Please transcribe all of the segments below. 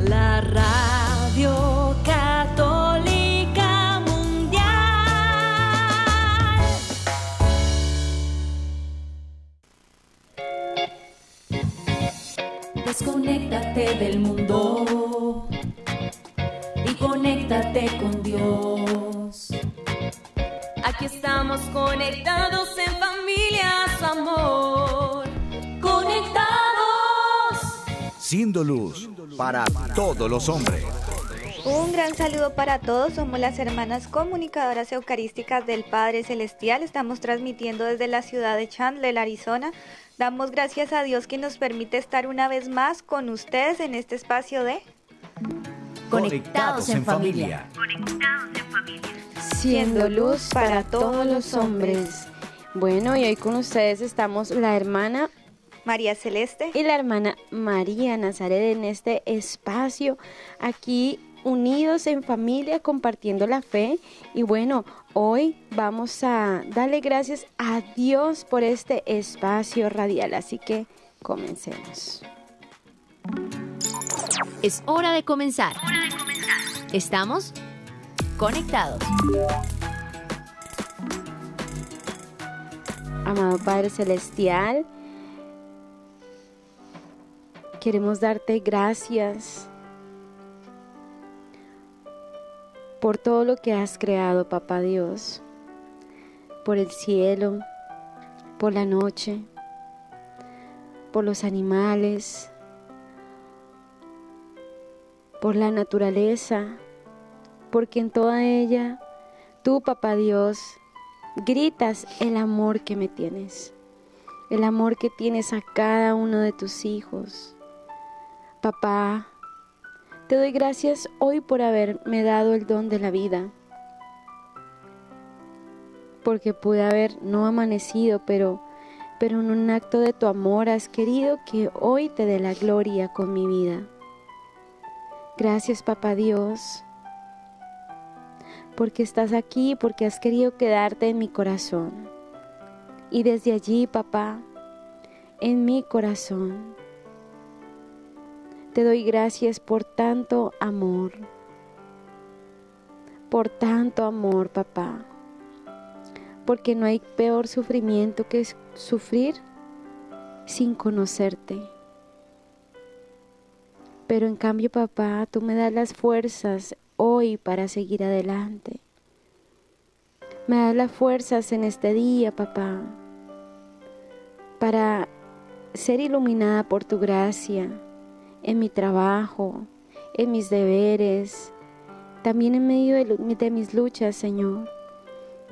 la radio católica mundial. Desconéctate del mundo y conéctate con Dios. Aquí estamos conectados en familia, amor. Siendo luz para todos los hombres. Un gran saludo para todos, somos las hermanas comunicadoras eucarísticas del Padre Celestial, estamos transmitiendo desde la ciudad de Chandler, Arizona. Damos gracias a Dios que nos permite estar una vez más con ustedes en este espacio de Conectados en familia. Siendo luz para todos los hombres. Bueno, y hoy con ustedes estamos la hermana María Celeste y la hermana María Nazaret en este espacio aquí unidos en familia compartiendo la fe y bueno, hoy vamos a darle gracias a Dios por este espacio radial, así que comencemos. Es hora de comenzar. Estamos conectados. Amado Padre Celestial, queremos darte gracias por todo lo que has creado, Papá Dios, por el cielo, por la noche, por los animales, por la naturaleza, porque en toda ella tú, Papá Dios, gritas el amor que me tienes, el amor que tienes a cada uno de tus hijos. Papá, te doy gracias hoy por haberme dado el don de la vida, porque pude haber no amanecido, pero, pero en un acto de tu amor has querido que hoy te dé la gloria con mi vida. Gracias, Papá Dios, porque estás aquí, porque has querido quedarte en mi corazón. Y desde allí, papá, en mi corazón, te doy gracias por tanto amor, por tanto amor, papá, porque no hay peor sufrimiento que sufrir sin conocerte. Pero en cambio, papá, tú me das las fuerzas hoy para seguir adelante. Me das las fuerzas en este día, papá, para ser iluminada por tu gracia en mi trabajo, en mis deberes, también en medio de, mis luchas, Señor.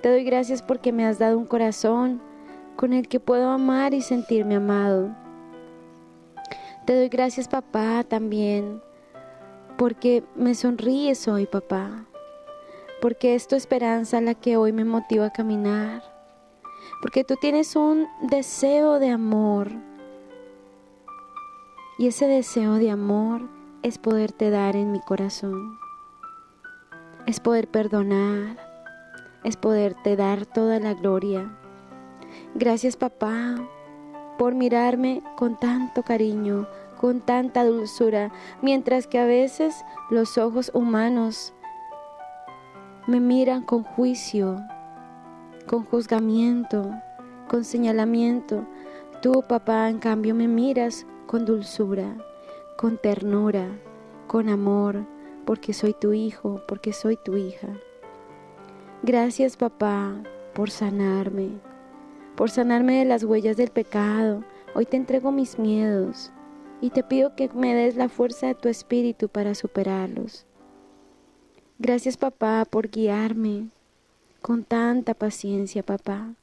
Te doy gracias porque me has dado un corazón con el que puedo amar y sentirme amado. Te doy gracias, papá, también porque me sonríes hoy, papá, porque es tu esperanza la que hoy me motiva a caminar, porque tú tienes un deseo de amor y ese deseo de amor es poderte dar en mi corazón, es poder perdonar, es poderte dar toda la gloria. Gracias papá por mirarme con tanto cariño, con tanta dulzura, mientras que a veces los ojos humanos me miran con juicio, con juzgamiento, con señalamiento. Tú, papá, en cambio me miras con dulzura, con ternura, con amor, porque soy tu hijo, porque soy tu hija. Gracias papá por sanarme, por sanarme de las huellas del pecado. Hoy te entrego mis miedos y te pido que me des la fuerza de tu espíritu para superarlos. Gracias papá por guiarme con tanta paciencia papá.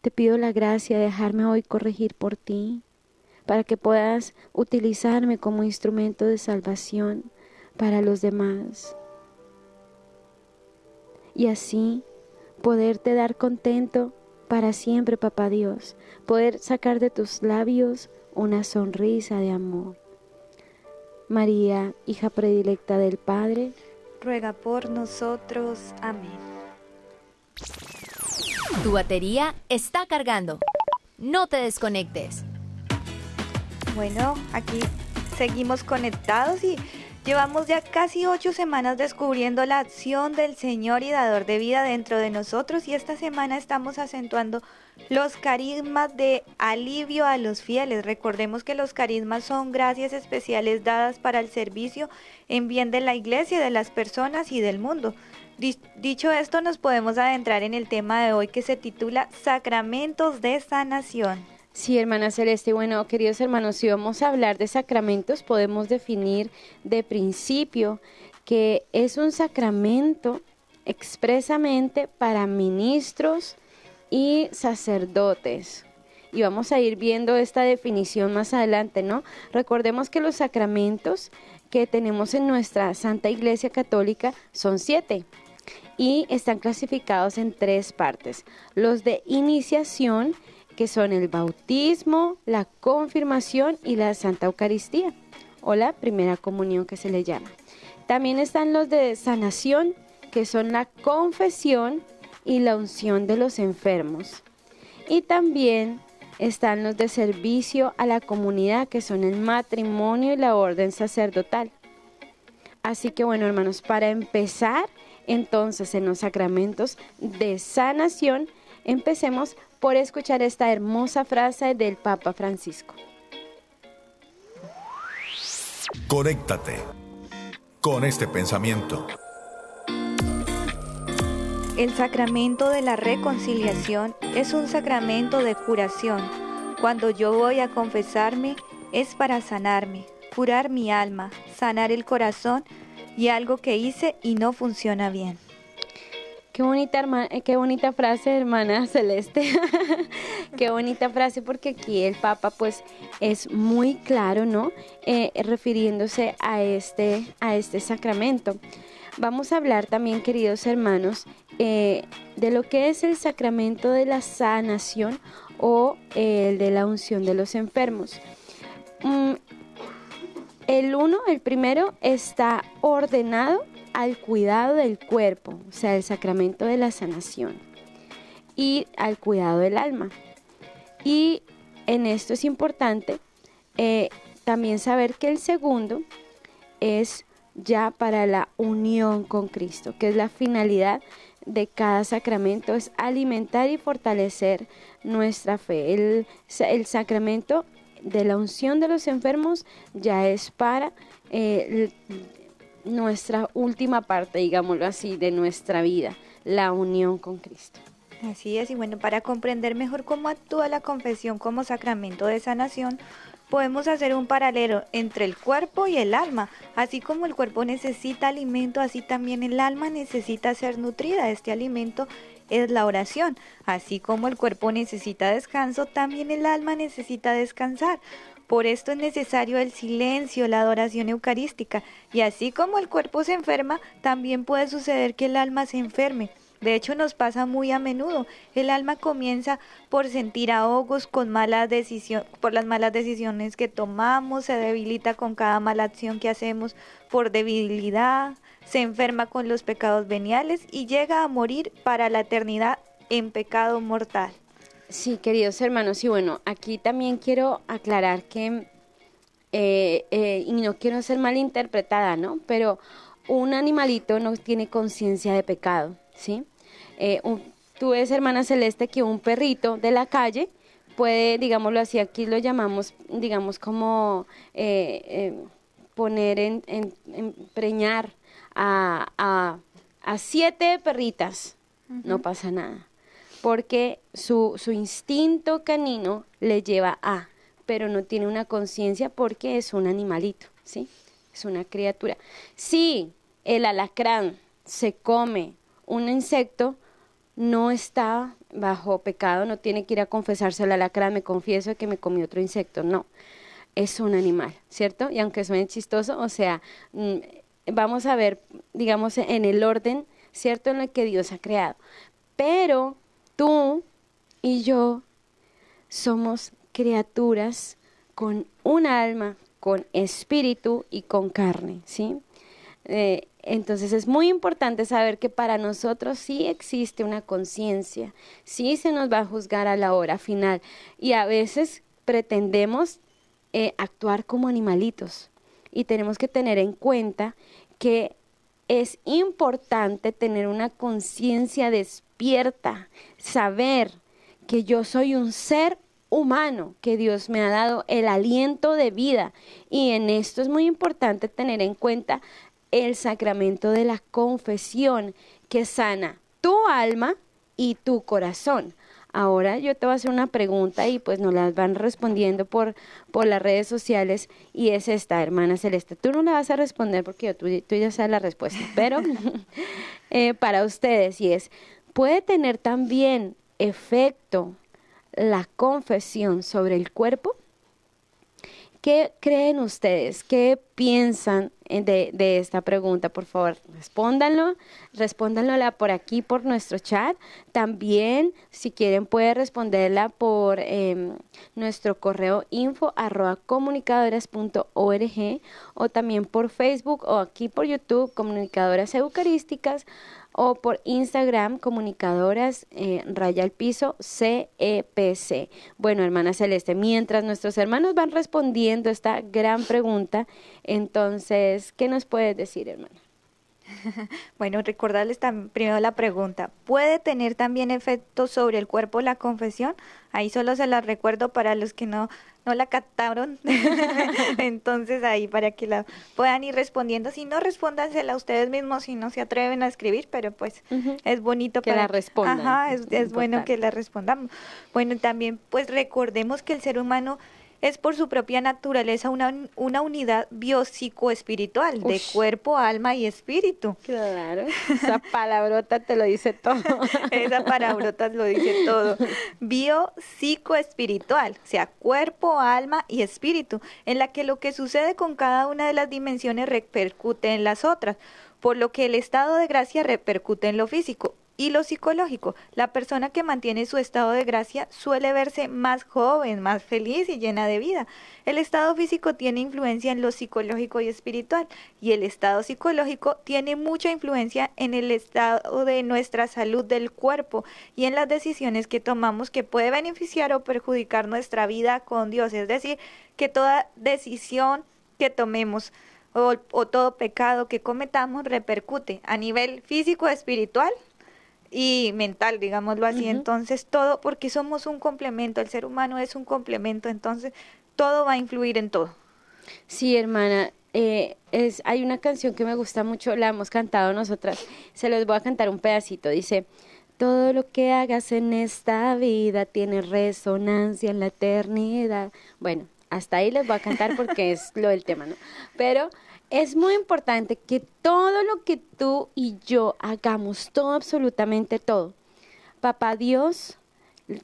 Te pido la gracia de dejarme hoy corregir por ti, para que puedas utilizarme como instrumento de salvación para los demás. Y así poderte dar contento para siempre, papá Dios, poder sacar de tus labios una sonrisa de amor. María, hija predilecta del Padre, ruega por nosotros. Amén. Tu batería está cargando. No te desconectes. Bueno, aquí seguimos conectados y llevamos ya casi ocho semanas descubriendo la acción del Señor y dador de vida dentro de nosotros y esta semana estamos acentuando los carismas de alivio a los fieles. Recordemos que los carismas son gracias especiales dadas para el servicio en bien de la iglesia, de las personas y del mundo. Dicho esto, nos podemos adentrar en el tema de hoy que se titula Sacramentos de Sanación. Sí, hermana Celeste. Bueno, queridos hermanos, si vamos a hablar de sacramentos, podemos definir de principio que es un sacramento expresamente para ministros y sacerdotes. Y vamos a ir viendo esta definición más adelante, ¿no? Recordemos que los sacramentos que tenemos en nuestra Santa Iglesia Católica son siete y están clasificados en tres partes. Los de iniciación, que son el bautismo, la confirmación y la Santa Eucaristía, o la primera comunión que se le llama. También están los de sanación, que son la confesión y la unción de los enfermos. Y también están los de servicio a la comunidad, que son el matrimonio y la orden sacerdotal. Así que bueno, hermanos, para empezar entonces en los sacramentos de sanación, empecemos por escuchar esta hermosa frase del Papa Francisco. Conéctate con este pensamiento. El sacramento de la reconciliación es un sacramento de curación. Cuando yo voy a confesarme es para sanarme, curar mi alma, sanar el corazón y algo que hice y no funciona bien. Qué bonita, hermana, eh, qué bonita frase, hermana Celeste. qué bonita frase porque aquí el Papa pues es muy claro, ¿no? Eh, refiriéndose a este, a este sacramento. Vamos a hablar también, queridos hermanos, eh, de lo que es el sacramento de la sanación o el de la unción de los enfermos. Mm, el uno, el primero, está ordenado al cuidado del cuerpo, o sea, el sacramento de la sanación, y al cuidado del alma. Y en esto es importante eh, también saber que el segundo es ya para la unión con Cristo, que es la finalidad de cada sacramento, es alimentar y fortalecer nuestra fe. El, el sacramento de la unción de los enfermos ya es para eh, nuestra última parte, digámoslo así, de nuestra vida, la unión con Cristo. Así es, y bueno, para comprender mejor cómo actúa la confesión como sacramento de sanación, podemos hacer un paralelo entre el cuerpo y el alma. Así como el cuerpo necesita alimento, así también el alma necesita ser nutrida. Este alimento es la oración. Así como el cuerpo necesita descanso, también el alma necesita descansar. Por esto es necesario el silencio, la adoración eucarística. Y así como el cuerpo se enferma, también puede suceder que el alma se enferme. De hecho, nos pasa muy a menudo. El alma comienza por sentir ahogos con malas decisiones, por las malas decisiones que tomamos, se debilita con cada mala acción que hacemos por debilidad, se enferma con los pecados veniales y llega a morir para la eternidad en pecado mortal. Sí, queridos hermanos, y bueno, aquí también quiero aclarar que, eh, eh, y no quiero ser malinterpretada, ¿no? Pero un animalito no tiene conciencia de pecado, ¿sí? Eh, tú ves, hermana Celeste, que un perrito de la calle puede, digámoslo así, aquí lo llamamos, digamos, como poner en, en, preñar a, a, siete perritas, no pasa nada porque su, su instinto canino le lleva a, pero no tiene una conciencia porque es un animalito, ¿sí? Es una criatura. Si el alacrán se come un insecto, no está bajo pecado, no tiene que ir a confesarse al alacrán, me confieso que me comí otro insecto, no, es un animal, ¿cierto? Y aunque suene chistoso, o sea, mm, vamos a ver, digamos, en el orden, ¿cierto? En el que Dios ha creado. Pero tú y yo somos criaturas con un alma, con espíritu y con carne, ¿sí? Eh, entonces es muy importante saber que para nosotros sí existe una conciencia, sí se nos va a juzgar a la hora final y a veces pretendemos eh, actuar como animalitos y tenemos que tener en cuenta que es importante tener una conciencia despierta, saber que yo soy un ser humano, que Dios me ha dado el aliento de vida. Y en esto es muy importante tener en cuenta el sacramento de la confesión que sana tu alma y tu corazón. Ahora yo te voy a hacer una pregunta y pues nos las van respondiendo por, por las redes sociales y es esta, hermana Celeste. Tú no la vas a responder porque tú, ya sabes la respuesta, pero eh, para ustedes y es, ¿puede tener también efecto la confesión sobre el cuerpo? ¿Qué creen ustedes? ¿Qué piensan de, de, esta pregunta? Por favor, respóndanlo, respóndanlo por aquí, por nuestro chat. También, si quieren, pueden responderla por em, nuestro correo info arroba comunicadoras.org o también por Facebook o aquí por YouTube, Comunicadoras Eucarísticas o por Instagram comunicadoras eh, raya al piso CEPC. Bueno, hermana Celeste, mientras nuestros hermanos van respondiendo esta gran pregunta, entonces, ¿qué nos puedes decir, hermana? Bueno, recordarles primero la pregunta. ¿Puede tener también efecto sobre el cuerpo la confesión? Ahí solo se la recuerdo para los que no, no la captaron. Entonces ahí para que la puedan ir respondiendo. Si no, respóndansela ustedes mismos si no se atreven a escribir, pero pues es bonito que la respondan. Ajá, es, es bueno que la respondamos. Bueno, también pues recordemos que el ser humano es por su propia naturaleza una, una unidad biopsicoespiritual de cuerpo, alma y espíritu. Claro, esa palabrota te lo dice todo. esa palabrota lo dice todo. Biopsicoespiritual, o sea, cuerpo, alma y espíritu, en la que lo que sucede con cada una de las dimensiones repercute en las otras, por lo que el estado de gracia repercute en lo físico y lo psicológico. La persona que mantiene su estado de gracia suele verse más joven, más feliz y llena de vida. El estado físico tiene influencia en lo psicológico y espiritual y el estado psicológico tiene mucha influencia en el estado de nuestra salud del cuerpo y en las decisiones que tomamos que puede beneficiar o perjudicar nuestra vida con Dios. Es decir, que toda decisión que tomemos o, todo pecado que cometamos repercute a nivel físico, espiritual y mental, digámoslo así. Entonces, todo, porque somos un complemento, el ser humano es un complemento, entonces todo va a influir en todo. Sí, hermana. Eh, es, hay una canción que me gusta mucho, la hemos cantado nosotras, se los voy a cantar un pedacito, dice, todo lo que hagas en esta vida tiene resonancia en la eternidad. Bueno, hasta ahí les voy a cantar porque es lo del tema, ¿no? Pero es muy importante que todo lo que tú y yo hagamos, todo, absolutamente todo, papá Dios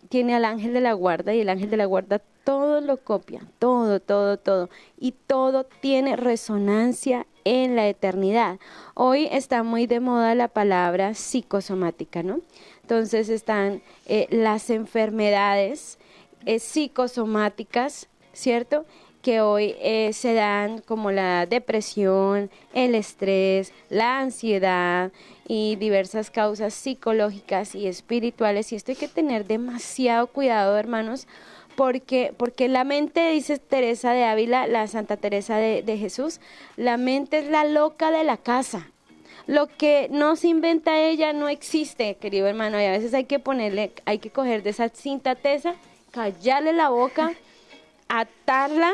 tiene al ángel de la guarda y el ángel de la guarda todo lo copia, todo, todo, todo. Y todo tiene resonancia en la eternidad. Hoy está muy de moda la palabra psicosomática, ¿no? Entonces están eh, las enfermedades eh, psicosomáticas, ¿cierto? Que hoy eh, se dan como la depresión, el estrés, la ansiedad y diversas causas psicológicas y espirituales. Y esto hay que tener demasiado cuidado, hermanos, porque, porque la mente, dice Teresa de Ávila, la Santa Teresa de, de Jesús, la mente es la loca de la casa. Lo que no se inventa ella no existe, querido hermano, y a veces hay que ponerle, hay que coger de esa cinta tesa, callarle la boca, atarla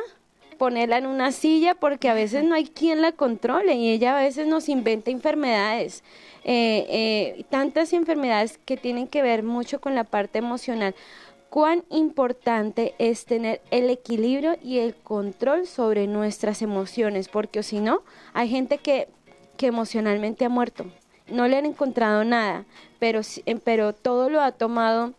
ponerla en una silla porque a veces no hay quien la controle y ella a veces nos inventa enfermedades, eh, eh, tantas enfermedades que tienen que ver mucho con la parte emocional. Cuán importante es tener el equilibrio y el control sobre nuestras emociones, porque si no, hay gente que, que emocionalmente ha muerto, no le han encontrado nada, pero, pero todo lo ha tomado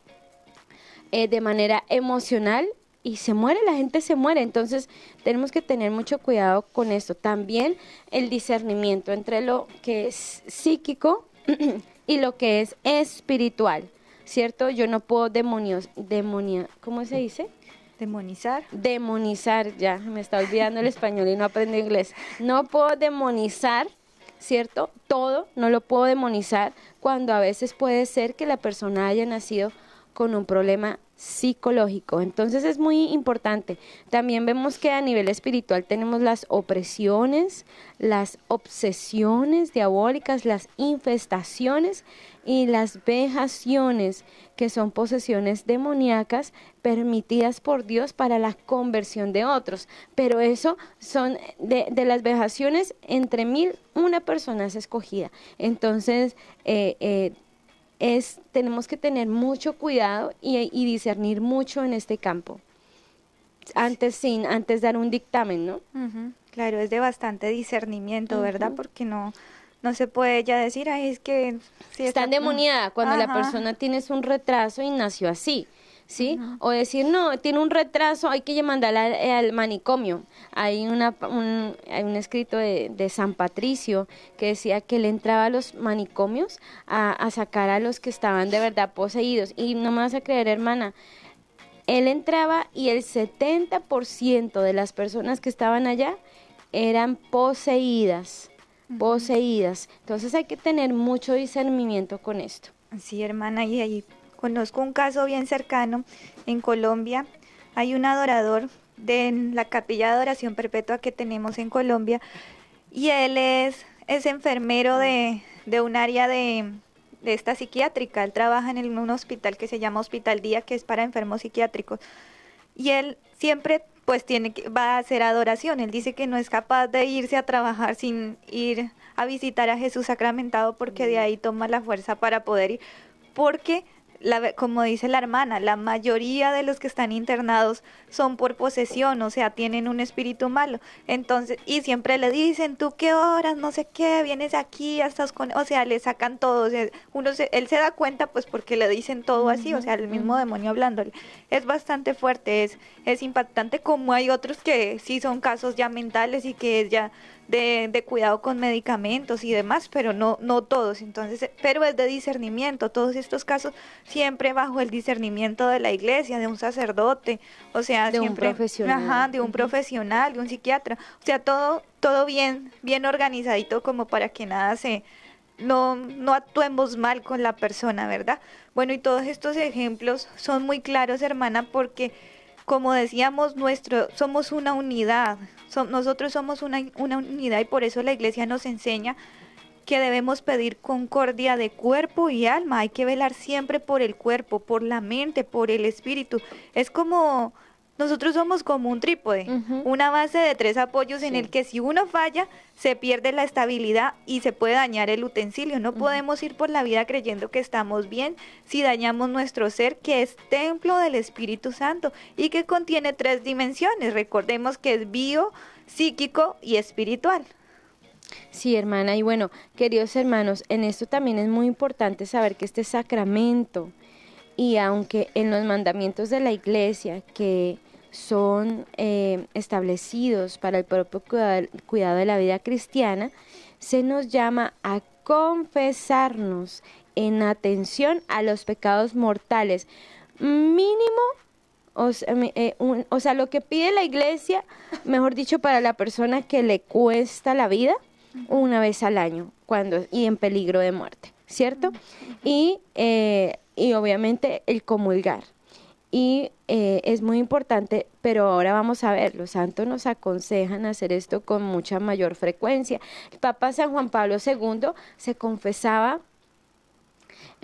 eh, de manera emocional y se muere, la gente se muere. Entonces tenemos que tener mucho cuidado con esto. También el discernimiento entre lo que es psíquico y lo que es espiritual, ¿cierto? Yo no puedo demonios, demonia, ¿cómo se dice? Demonizar. Demonizar, ya, me está olvidando el español y no aprendo inglés. No puedo demonizar ¿cierto? Todo, no lo puedo demonizar, cuando a veces puede ser que la persona haya nacido con un problema psicológico. Entonces es muy importante. También vemos que a nivel espiritual tenemos las opresiones, las obsesiones diabólicas, las infestaciones y las vejaciones, que son posesiones demoníacas permitidas por Dios para la conversión de otros. Pero eso son de, las vejaciones entre mil, una persona es escogida. Entonces, eh, eh, es, tenemos que tener mucho cuidado y, discernir mucho en este campo. Antes, sin, antes dar un dictamen, ¿no? Claro, es de bastante discernimiento, ¿verdad? Porque no, no se puede ya decir, ay, es que... Si está endemoniada cuando la persona tiene un retraso y nació así. ¿Sí? O decir, no, tiene un retraso, hay que mandarla al, manicomio. Hay, una, un, hay un escrito de, de, San Patricio que decía que él entraba a los manicomios a, a sacar a los que estaban de verdad poseídos. Y no me vas a creer, hermana, él entraba y el 70% de las personas que estaban allá eran poseídas, poseídas. Entonces hay que tener mucho discernimiento con esto. Sí, hermana, y ahí Conozco un caso bien cercano en Colombia. Hay un adorador de la capilla de adoración perpetua que tenemos en Colombia y él es, es enfermero de, un área de, de, esta psiquiátrica. Él trabaja en un hospital que se llama Hospital Día, que es para enfermos psiquiátricos. Y él siempre pues tiene que, va a hacer adoración. Él dice que no es capaz de irse a trabajar sin ir a visitar a Jesús sacramentado porque de ahí toma la fuerza para poder ir. Porque como dice la hermana, la mayoría de los que están internados son por posesión, o sea, tienen un espíritu malo. Entonces, y siempre le dicen, tú qué horas, no sé qué, vienes aquí, estás con, o sea, le sacan todo, uno él se da cuenta pues porque le dicen todo así, o sea, el mismo demonio hablándole. Es bastante fuerte, es, es impactante como hay otros que sí son casos ya mentales y que es ya de, de, cuidado con medicamentos y demás, pero no, no todos. Entonces, pero es de discernimiento. Todos estos casos siempre bajo el discernimiento de la iglesia, de un sacerdote, o sea, de siempre, un profesional, de un profesional, de un psiquiatra, o sea, todo, todo bien, bien organizadito como para que nada se no, no actuemos mal con la persona, ¿verdad? Bueno, y todos estos ejemplos son muy claros, hermana, porque como decíamos, nuestro, somos una unidad, nosotros somos una, una unidad y por eso la iglesia nos enseña que debemos pedir concordia de cuerpo y alma. Hay que velar siempre por el cuerpo, por la mente, por el espíritu. Es como nosotros somos como un trípode, una base de tres apoyos en el que si uno falla, se pierde la estabilidad y se puede dañar el utensilio. No podemos ir por la vida creyendo que estamos bien si dañamos nuestro ser, que es templo del Espíritu Santo y que contiene tres dimensiones. Recordemos que es bio, psíquico y espiritual. Sí, hermana, y bueno, queridos hermanos, en esto también es muy importante saber que este sacramento, y aunque en los mandamientos de la iglesia, que son eh, establecidos para el propio cuidado de la vida cristiana, se nos llama a confesarnos en atención a los pecados mortales. Mínimo, o sea, eh, o sea, lo que pide la iglesia, mejor dicho, para la persona que le cuesta la vida, una vez al año, cuando y en peligro de muerte, ¿cierto? Y, eh, y obviamente el comulgar. Y eh, es muy importante, pero ahora vamos a ver, los santos nos aconsejan hacer esto con mucha mayor frecuencia. El Papa San Juan Pablo II se confesaba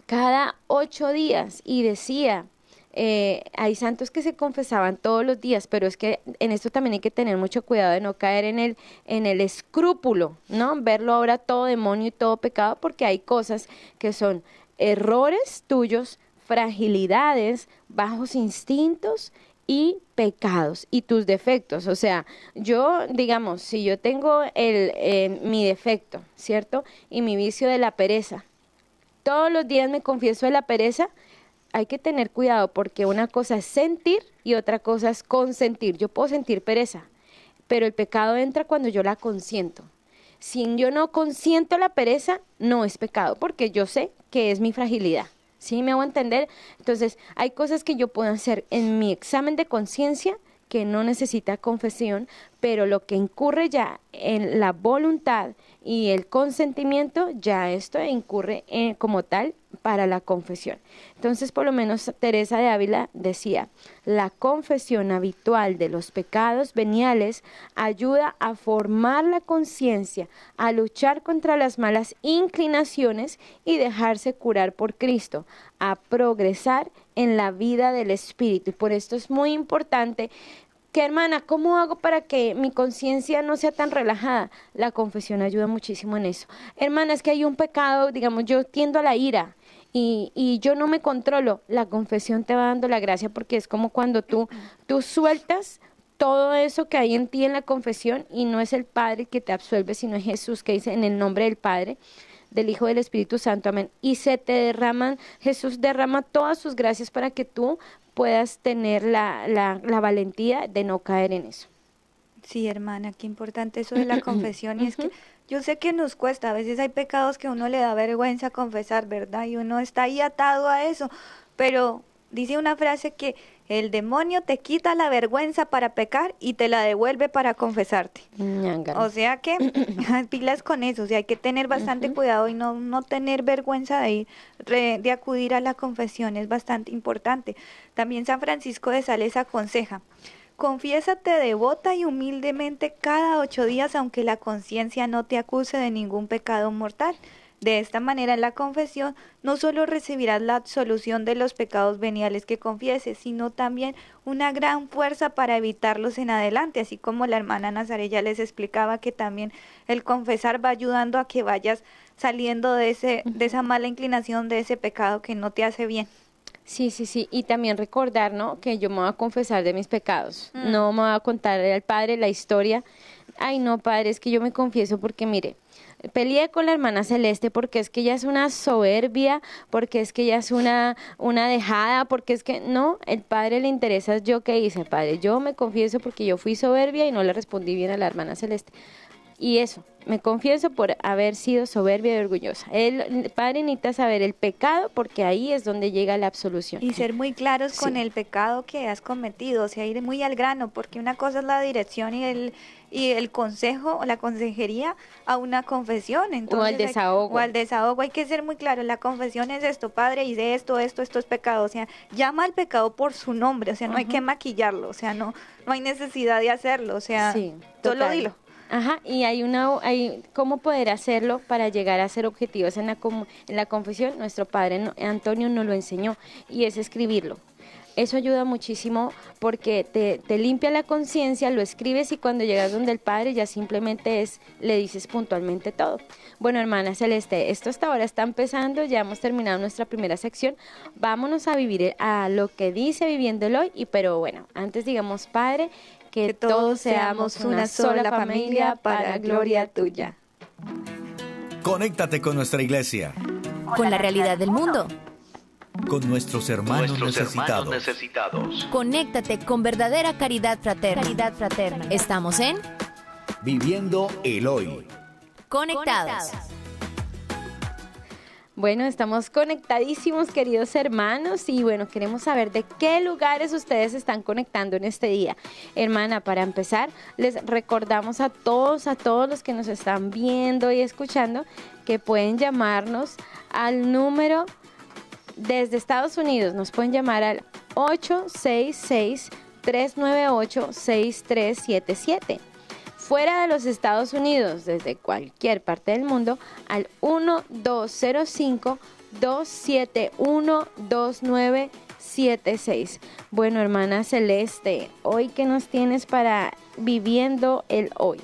cada ocho días y decía, eh, hay santos que se confesaban todos los días, pero es que en esto también hay que tener mucho cuidado de no caer en el, en el escrúpulo, ¿no? Verlo ahora todo demonio y todo pecado, porque hay cosas que son errores tuyos fragilidades, bajos instintos y pecados y tus defectos. O sea, yo, digamos, si yo tengo el, eh, mi defecto, ¿cierto? Y mi vicio de la pereza, todos los días me confieso de la pereza, hay que tener cuidado porque una cosa es sentir y otra cosa es consentir. Yo puedo sentir pereza, pero el pecado entra cuando yo la consiento. Si yo no consiento la pereza, no es pecado porque yo sé que es mi fragilidad. ¿Sí me hago entender? Entonces, hay cosas que yo puedo hacer en mi examen de conciencia que no necesita confesión, pero lo que incurre ya en la voluntad y el consentimiento, ya esto incurre en, como tal para la confesión. Entonces, por lo menos Teresa de Ávila decía, la confesión habitual de los pecados veniales ayuda a formar la conciencia, a luchar contra las malas inclinaciones y dejarse curar por Cristo, a progresar en la vida del Espíritu. Y por esto es muy importante que hermana, ¿cómo hago para que mi conciencia no sea tan relajada? La confesión ayuda muchísimo en eso. Hermana, es que hay un pecado, digamos, yo tiendo a la ira y, y yo no me controlo. La confesión te va dando la gracia porque es como cuando tú, tú sueltas todo eso que hay en ti en la confesión y no es el Padre que te absuelve, sino es Jesús que dice en el nombre del Padre del Hijo del Espíritu Santo, amén. Y se te derraman, Jesús derrama todas sus gracias para que tú puedas tener la, la, la valentía de no caer en eso. Sí, hermana, qué importante eso de la confesión. Y es que yo sé que nos cuesta, a veces hay pecados que uno le da vergüenza confesar, ¿verdad? Y uno está ahí atado a eso. Pero dice una frase que el demonio te quita la vergüenza para pecar y te la devuelve para confesarte. O sea que pilas con eso, o sea, hay que tener bastante cuidado y no, no tener vergüenza de ir, de acudir a la confesión, es bastante importante. También San Francisco de Sales aconseja, confiésate devota y humildemente cada ocho días aunque la conciencia no te acuse de ningún pecado mortal. De esta manera, en la confesión no solo recibirás la absolución de los pecados veniales que confieses, sino también una gran fuerza para evitarlos en adelante, así como la hermana Nazaret ya les explicaba que también el confesar va ayudando a que vayas saliendo de, ese, de esa mala inclinación, de ese pecado que no te hace bien. Sí, sí, sí. Y también recordar, ¿no? Que yo me voy a confesar de mis pecados. Mm. No me voy a contar al Padre la historia. Ay, no, Padre, es que yo me confieso porque, mire, peleé con la hermana Celeste porque es que ella es una soberbia, porque es que ella es una, una dejada, porque es que no, el padre le interesa yo qué hice, padre, yo me confieso porque yo fui soberbia y no le respondí bien a la hermana Celeste. Y eso, me confieso por haber sido soberbia y orgullosa. El padre necesita saber el pecado porque ahí es donde llega la absolución. Y ser muy claros con el pecado que has cometido, o sea, ir muy al grano, porque una cosa es la dirección y el y el consejo o la consejería a una confesión. Entonces, o al desahogo. o al desahogo. Hay que ser muy claro, la confesión es esto, padre, y de esto, esto, esto es pecado. O sea, llama al pecado por su nombre, o sea, no hay que maquillarlo, o sea, no, no hay necesidad de hacerlo, o sea, sí, solo dilo. Ajá, y hay una, hay, ¿cómo poder hacerlo para llegar a ser objetivos en la, en la confesión? Nuestro padre Antonio nos lo enseñó y es escribirlo. Eso ayuda muchísimo porque te, te limpia la conciencia, lo escribes y cuando llegas donde el padre ya simplemente es, le dices puntualmente todo. Bueno, hermana Celeste, esto hasta ahora está empezando, ya hemos terminado nuestra primera sección. Vámonos a vivir a lo que dice viviendo el hoy, y pero bueno, antes digamos, Padre, que, todos seamos una sola familia para gloria tuya. Conéctate con nuestra iglesia. Con la realidad del mundo con nuestros hermanos, necesitados. Conéctate con verdadera caridad fraterna. Caridad fraterna. Estamos en Viviendo el Hoy. Conectados. Bueno, estamos conectadísimos, queridos hermanos, y bueno, queremos saber de qué lugares ustedes están conectando en este día. Hermana, para empezar, les recordamos a todos, a todos los que nos están viendo y escuchando, que pueden llamarnos al número desde Estados Unidos nos pueden llamar al 866-398-6377. Fuera de los Estados Unidos, desde cualquier parte del mundo, al 1205-271-2976. Bueno, hermana Celeste, hoy qué nos tienes para viviendo el hoy.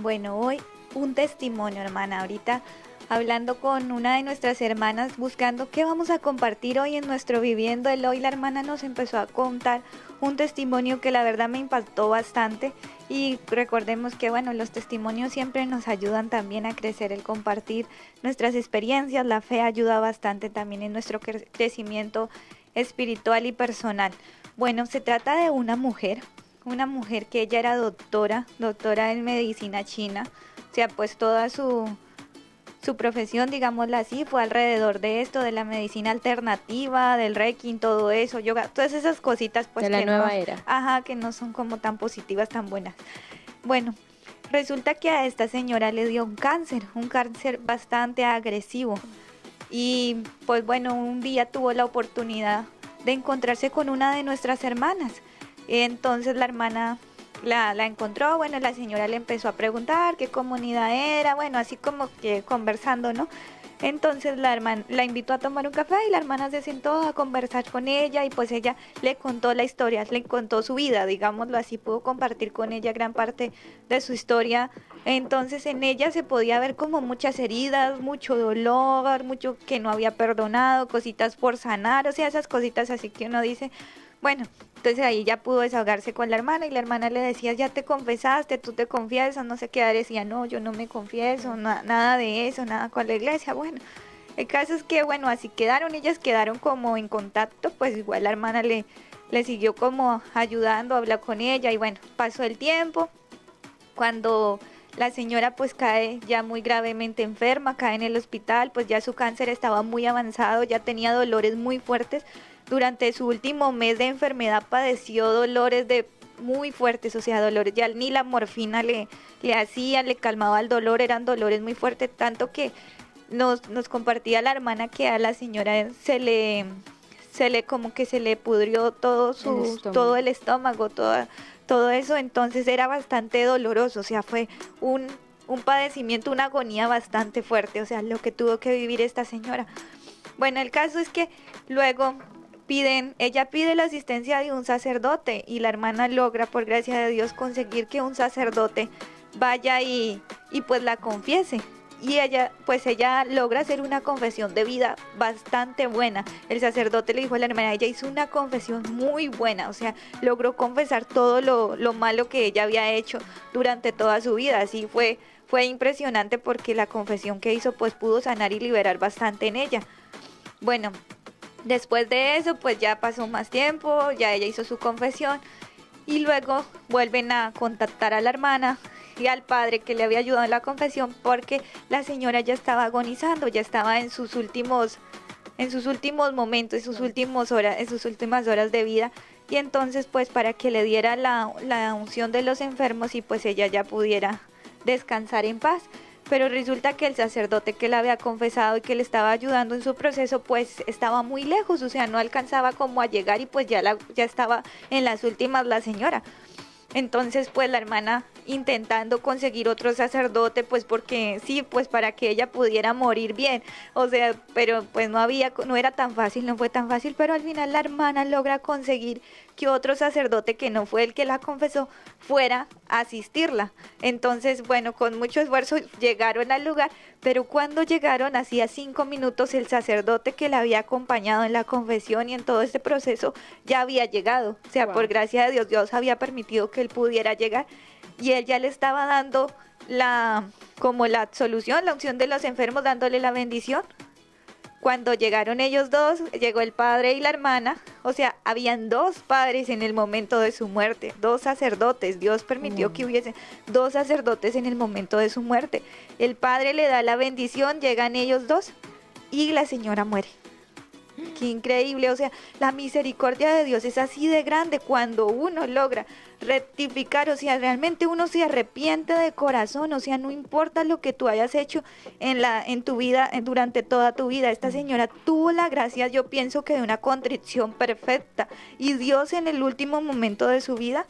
Bueno, hoy un testimonio, hermana. Ahorita hablando con una de nuestras hermanas, buscando qué vamos a compartir hoy en nuestro Viviendo el Hoy. La hermana nos empezó a contar un testimonio que la verdad me impactó bastante y recordemos que bueno, los testimonios siempre nos ayudan también a crecer, el compartir nuestras experiencias, la fe ayuda bastante también en nuestro crecimiento espiritual y personal. Bueno, se trata de una mujer, una mujer que ella era doctora, doctora en medicina china, o sea, pues toda su su profesión, digámosla así, fue alrededor de esto, de la medicina alternativa, del reiki, todo eso, yoga, todas esas cositas pues de la nueva era. Ajá, que no son como tan positivas, tan buenas. Bueno, resulta que a esta señora le dio un cáncer, un cáncer bastante agresivo. Y pues bueno, un día tuvo la oportunidad de encontrarse con una de nuestras hermanas. Entonces la hermana la, la, encontró, bueno, la señora le empezó a preguntar qué comunidad era, bueno, así como que conversando, ¿no? Entonces la hermana la invitó a tomar un café y la hermana se sentó a conversar con ella y pues ella le contó la historia, le contó su vida, digámoslo así, pudo compartir con ella gran parte de su historia. Entonces en ella se podía ver como muchas heridas, mucho dolor, mucho que no había perdonado, cositas por sanar, o sea, esas cositas así que uno dice, bueno, entonces ahí ya pudo desahogarse con la hermana y la hermana le decía, ya te confesaste, tú te confiesas, no sé qué, decía, no, yo no me confieso, nada de eso, nada con la iglesia. Bueno, el caso es que, bueno, así quedaron, ellas quedaron como en contacto, pues igual la hermana le, le siguió como ayudando a hablar con ella y bueno, pasó el tiempo. Cuando la señora pues cae ya muy gravemente enferma, cae en el hospital, pues ya su cáncer estaba muy avanzado, ya tenía dolores muy fuertes durante su último mes de enfermedad padeció dolores de muy fuertes, o sea, dolores ya ni la morfina le, le hacía, le calmaba el dolor, eran dolores muy fuertes, tanto que nos, nos compartía la hermana que a la señora se le se le como que se le pudrió todo su todo el estómago, todo, todo eso, entonces era bastante doloroso, o sea, fue un, un padecimiento, una agonía bastante fuerte, o sea, lo que tuvo que vivir esta señora. Bueno, el caso es que luego piden, ella pide la asistencia de un sacerdote y la hermana logra, por gracia de Dios, conseguir que un sacerdote vaya y, y pues la confiese. Y ella, pues ella logra hacer una confesión de vida bastante buena. El sacerdote le dijo a la hermana, ella hizo una confesión muy buena, o sea, logró confesar todo lo, lo malo que ella había hecho durante toda su vida. Así fue, fue impresionante porque la confesión que hizo pues pudo sanar y liberar bastante en ella. Bueno, Después de eso, pues ya pasó más tiempo, ya ella hizo su confesión y luego vuelven a contactar a la hermana y al padre que le había ayudado en la confesión porque la señora ya estaba agonizando, ya estaba en sus últimos en sus últimos momentos, en sus últimos horas, en sus últimas horas de vida. Y entonces pues para que le diera la, la unción de los enfermos y pues ella ya pudiera descansar en paz pero resulta que el sacerdote que la había confesado y que le estaba ayudando en su proceso, pues estaba muy lejos, o sea, no alcanzaba como a llegar y pues ya, la, ya estaba en las últimas la señora. Entonces, pues la hermana intentando conseguir otro sacerdote, pues porque sí, pues para que ella pudiera morir bien. O sea, pero pues no había, no era tan fácil, no fue tan fácil, pero al final la hermana logra conseguir que otro sacerdote que no fue el que la confesó fuera a asistirla. Entonces, bueno, con mucho esfuerzo llegaron al lugar, pero cuando llegaron, hacía cinco minutos, el sacerdote que la había acompañado en la confesión y en todo este proceso ya había llegado. O sea, por gracia de Dios, Dios había permitido que él pudiera llegar y él ya le estaba dando la como la solución, la unción de los enfermos, dándole la bendición. Cuando llegaron ellos dos, llegó el padre y la hermana, o sea, habían dos padres en el momento de su muerte, dos sacerdotes. Dios permitió que hubiese dos sacerdotes en el momento de su muerte. El padre le da la bendición, llegan ellos dos y la señora muere. Qué increíble, o sea, la misericordia de Dios es así de grande cuando uno logra rectificar, o sea, realmente uno se arrepiente de corazón, o sea, no importa lo que tú hayas hecho en la en tu vida durante toda tu vida. Esta señora tuvo la gracia, yo pienso que de una contrición perfecta y Dios en el último momento de su vida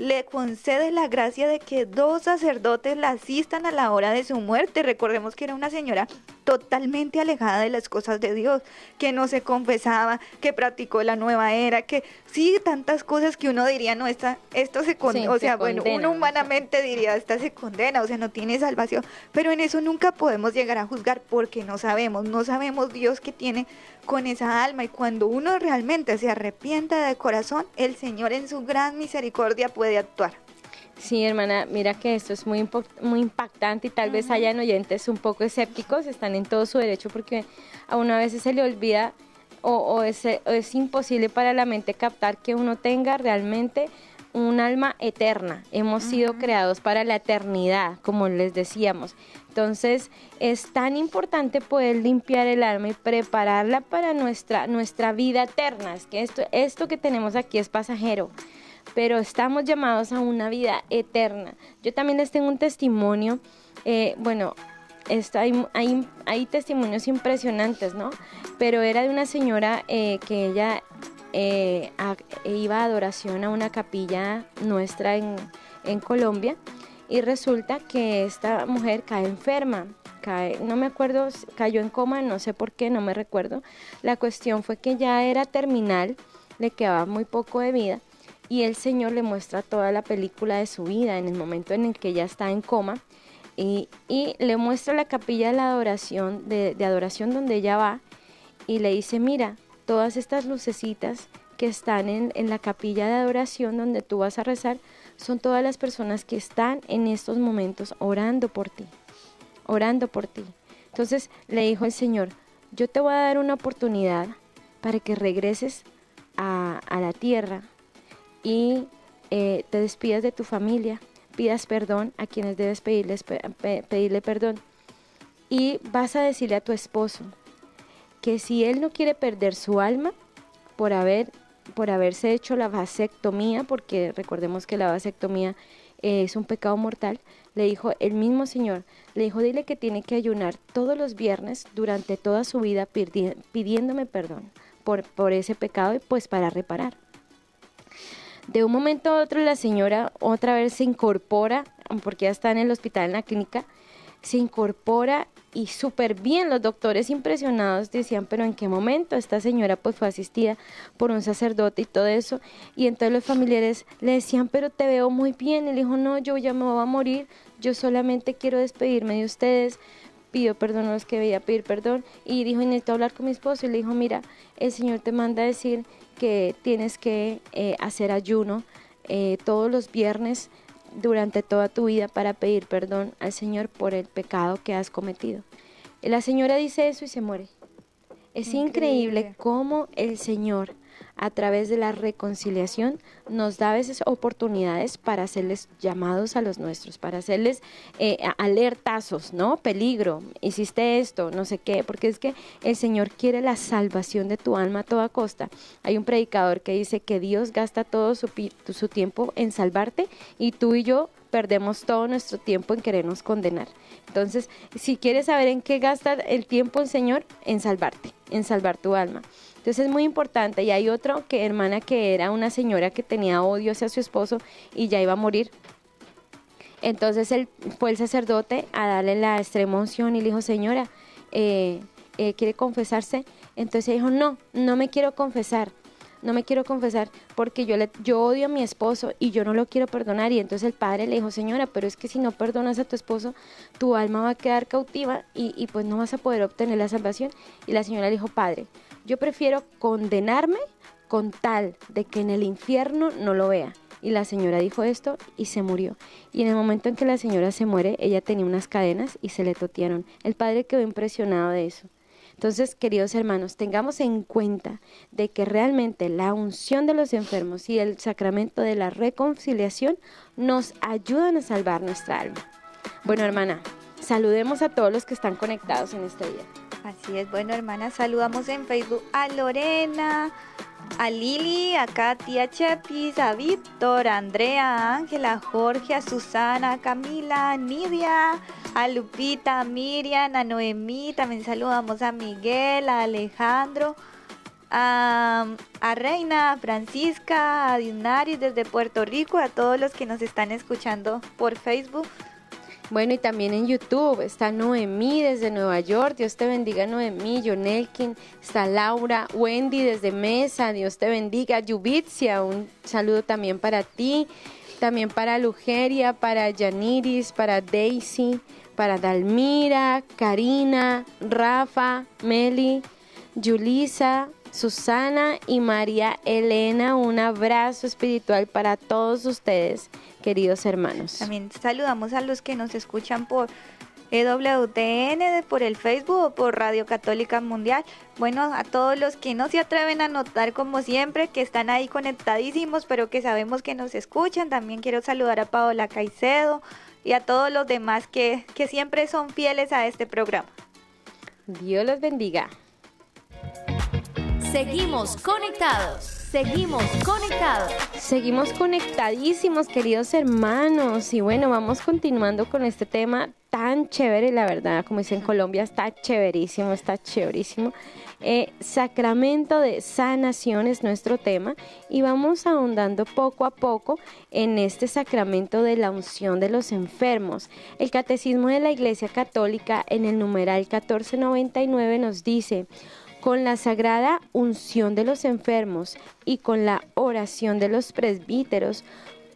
le concede la gracia de que dos sacerdotes la asistan a la hora de su muerte. Recordemos que era una señora totalmente alejada de las cosas de Dios, que no se confesaba, que practicó la nueva era, que sí, tantas cosas que uno diría, no, esta, esto se condena, o sea, bueno, uno humanamente diría, esta se condena, o sea, no tiene salvación, pero en eso nunca podemos llegar a juzgar porque no sabemos, no sabemos Dios que tiene con esa alma. Y cuando uno realmente se arrepiente de corazón, el Señor en su gran misericordia puede actuar. Sí, hermana, mira que esto es muy, muy impactante y tal vez hayan oyentes un poco escépticos, están en todo su derecho porque a uno a veces se le olvida o, es, es imposible para la mente captar que uno tenga realmente un alma eterna. Hemos sido creados para la eternidad, como les decíamos. Entonces es tan importante poder limpiar el alma y prepararla para nuestra, nuestra vida eterna. Es que esto, esto que tenemos aquí es pasajero. Pero estamos llamados a una vida eterna. Yo también les tengo un testimonio, eh, bueno, hay, hay, hay, testimonios impresionantes, ¿no? Pero era de una señora eh, que ella eh, iba a adoración a una capilla nuestra en, en Colombia y resulta que esta mujer cae enferma, cae, no me acuerdo, cayó en coma, no sé por qué, no me recuerdo. La cuestión fue que ya era terminal, le quedaba muy poco de vida y el Señor le muestra toda la película de su vida en el momento en el que ella está en coma y, le muestra la capilla de la adoración, de, adoración donde ella va y le dice, mira, todas estas lucecitas que están en, en la capilla de adoración donde tú vas a rezar, son todas las personas que están en estos momentos orando por ti, orando por ti. Entonces le dijo el Señor, yo te voy a dar una oportunidad para que regreses a, la tierra y eh, te despidas de tu familia, pidas perdón a quienes debes pedirles, pedirle perdón. Y vas a decirle a tu esposo que si él no quiere perder su alma por haber por haberse hecho la vasectomía, porque recordemos que la vasectomía es un pecado mortal, le dijo el mismo Señor, le dijo, dile que tiene que ayunar todos los viernes durante toda su vida pidiéndome perdón por, por ese pecado y pues para reparar. De un momento a otro la señora otra vez se incorpora, porque ya está en el hospital, en la clínica, se incorpora y súper bien. Los doctores impresionados decían, pero ¿en qué momento esta señora pues fue asistida por un sacerdote y todo eso? Y entonces los familiares le decían, pero te veo muy bien. Le dijo, no, yo ya me voy a morir, yo solamente quiero despedirme de ustedes. Pido perdón a los que veía pedir perdón. Y dijo, necesito hablar con mi esposo. Y le dijo, mira, el Señor te manda a decir que tienes que eh, hacer ayuno eh, todos los viernes durante toda tu vida para pedir perdón al Señor por el pecado que has cometido. La señora dice eso y se muere. Es increíble, cómo el Señor, a través de la reconciliación, nos da a veces oportunidades para hacerles llamados a los nuestros, para hacerles eh, alertazos, ¿no? Peligro, hiciste esto, no sé qué, porque es que el Señor quiere la salvación de tu alma a toda costa. Hay un predicador que dice que Dios gasta todo su, su tiempo en salvarte y tú y yo perdemos todo nuestro tiempo en querernos condenar. Entonces, si quieres saber en qué gasta el tiempo el Señor, en salvarte, en salvar tu alma. Entonces es muy importante. Y hay otro que hermana que era una señora que tenía odio hacia su esposo y ya iba a morir. Entonces él fue el sacerdote a darle la extrema unción y le dijo, señora, eh, eh, ¿quiere confesarse? Entonces dijo, no, no me quiero confesar no me quiero confesar porque yo, le, yo odio a mi esposo y yo no lo quiero perdonar. Y entonces el padre le dijo, señora, pero es que si no perdonas a tu esposo, tu alma va a quedar cautiva y, y pues no vas a poder obtener la salvación. Y la señora le dijo, padre, yo prefiero condenarme con tal de que en el infierno no lo vea. Y la señora dijo esto y se murió. Y en el momento en que la señora se muere, ella tenía unas cadenas y se le totearon. El padre quedó impresionado de eso. Entonces, queridos hermanos, tengamos en cuenta de que realmente la unción de los enfermos y el sacramento de la reconciliación nos ayudan a salvar nuestra alma. Bueno, hermana, saludemos a todos los que están conectados en este día. Así es, bueno, hermana, saludamos en Facebook a Lorena, a Lili, a Katia Chepis, a Víctor, a Andrea, a Ángela, a Jorge, a Susana, a Camila, a Nidia, a Lupita, a Miriam, a Noemí, también saludamos a Miguel, a Alejandro, a, Reina, a Francisca, a Dinaris desde Puerto Rico, a todos los que nos están escuchando por Facebook. Bueno, y también en YouTube está Noemí desde Nueva York, Dios te bendiga Noemí, Jonelkin, está Laura, Wendy desde Mesa, Dios te bendiga, Yubitzia, un saludo también para ti, también para Lugeria, para Yaniris, para Daisy, para Dalmira, Karina, Rafa, Meli, Julisa, Susana y María Elena. Un abrazo espiritual para todos ustedes, queridos hermanos. También saludamos a los que nos escuchan por EWTN, por el Facebook o por Radio Católica Mundial. Bueno, a todos los que no se atreven a notar como siempre, que están ahí conectadísimos, pero que sabemos que nos escuchan. También quiero saludar a Paola Caicedo, y a todos los demás que, que siempre son fieles a este programa. Dios los bendiga. Seguimos conectados. Seguimos conectados. Seguimos conectadísimos, queridos hermanos. Y bueno, vamos continuando con este tema tan chévere, la verdad, como dicen en Colombia, está chéverísimo, está chéverísimo. Eh, sacramento de sanación es nuestro tema y vamos ahondando poco a poco en este sacramento de la unción de los enfermos. El Catecismo de la Iglesia Católica en el numeral 1499 nos dice, con la sagrada unción de los enfermos y con la oración de los presbíteros,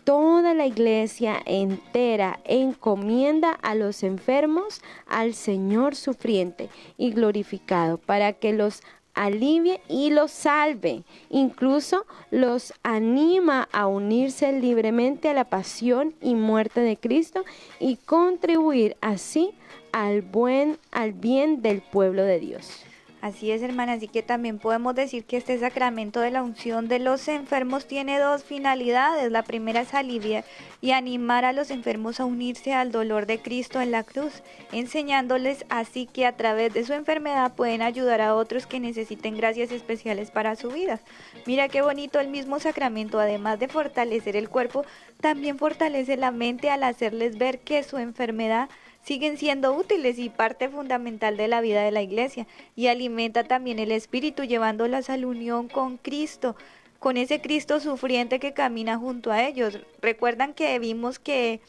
toda la iglesia entera encomienda a los enfermos al Señor sufriente y glorificado para que los alivie y los salve. Incluso los anima a unirse libremente a la pasión y muerte de Cristo y contribuir así al buen al bien del pueblo de Dios. Así es, hermana, así que también podemos decir que este sacramento de la unción de los enfermos tiene dos finalidades. La primera es aliviar y animar a los enfermos a unirse al dolor de Cristo en la cruz, enseñándoles así que a través de su enfermedad pueden ayudar a otros que necesiten gracias especiales para su vida. Mira qué bonito el mismo sacramento, además de fortalecer el cuerpo, también fortalece la mente al hacerles ver que su enfermedad siguen siendo útiles y parte fundamental de la vida de la iglesia y alimenta también el espíritu llevándolas a la unión con Cristo, con ese Cristo sufriente que camina junto a ellos. Recuerdan que vimos que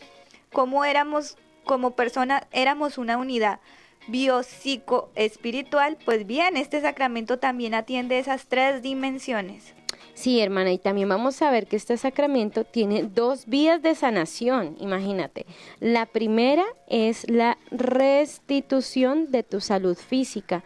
como éramos como personas éramos una unidad biopsico espiritual, pues bien, este sacramento también atiende esas tres dimensiones. Sí, hermana, y también vamos a ver que este sacramento tiene dos vías de sanación, imagínate. La primera es la restitución de tu salud física.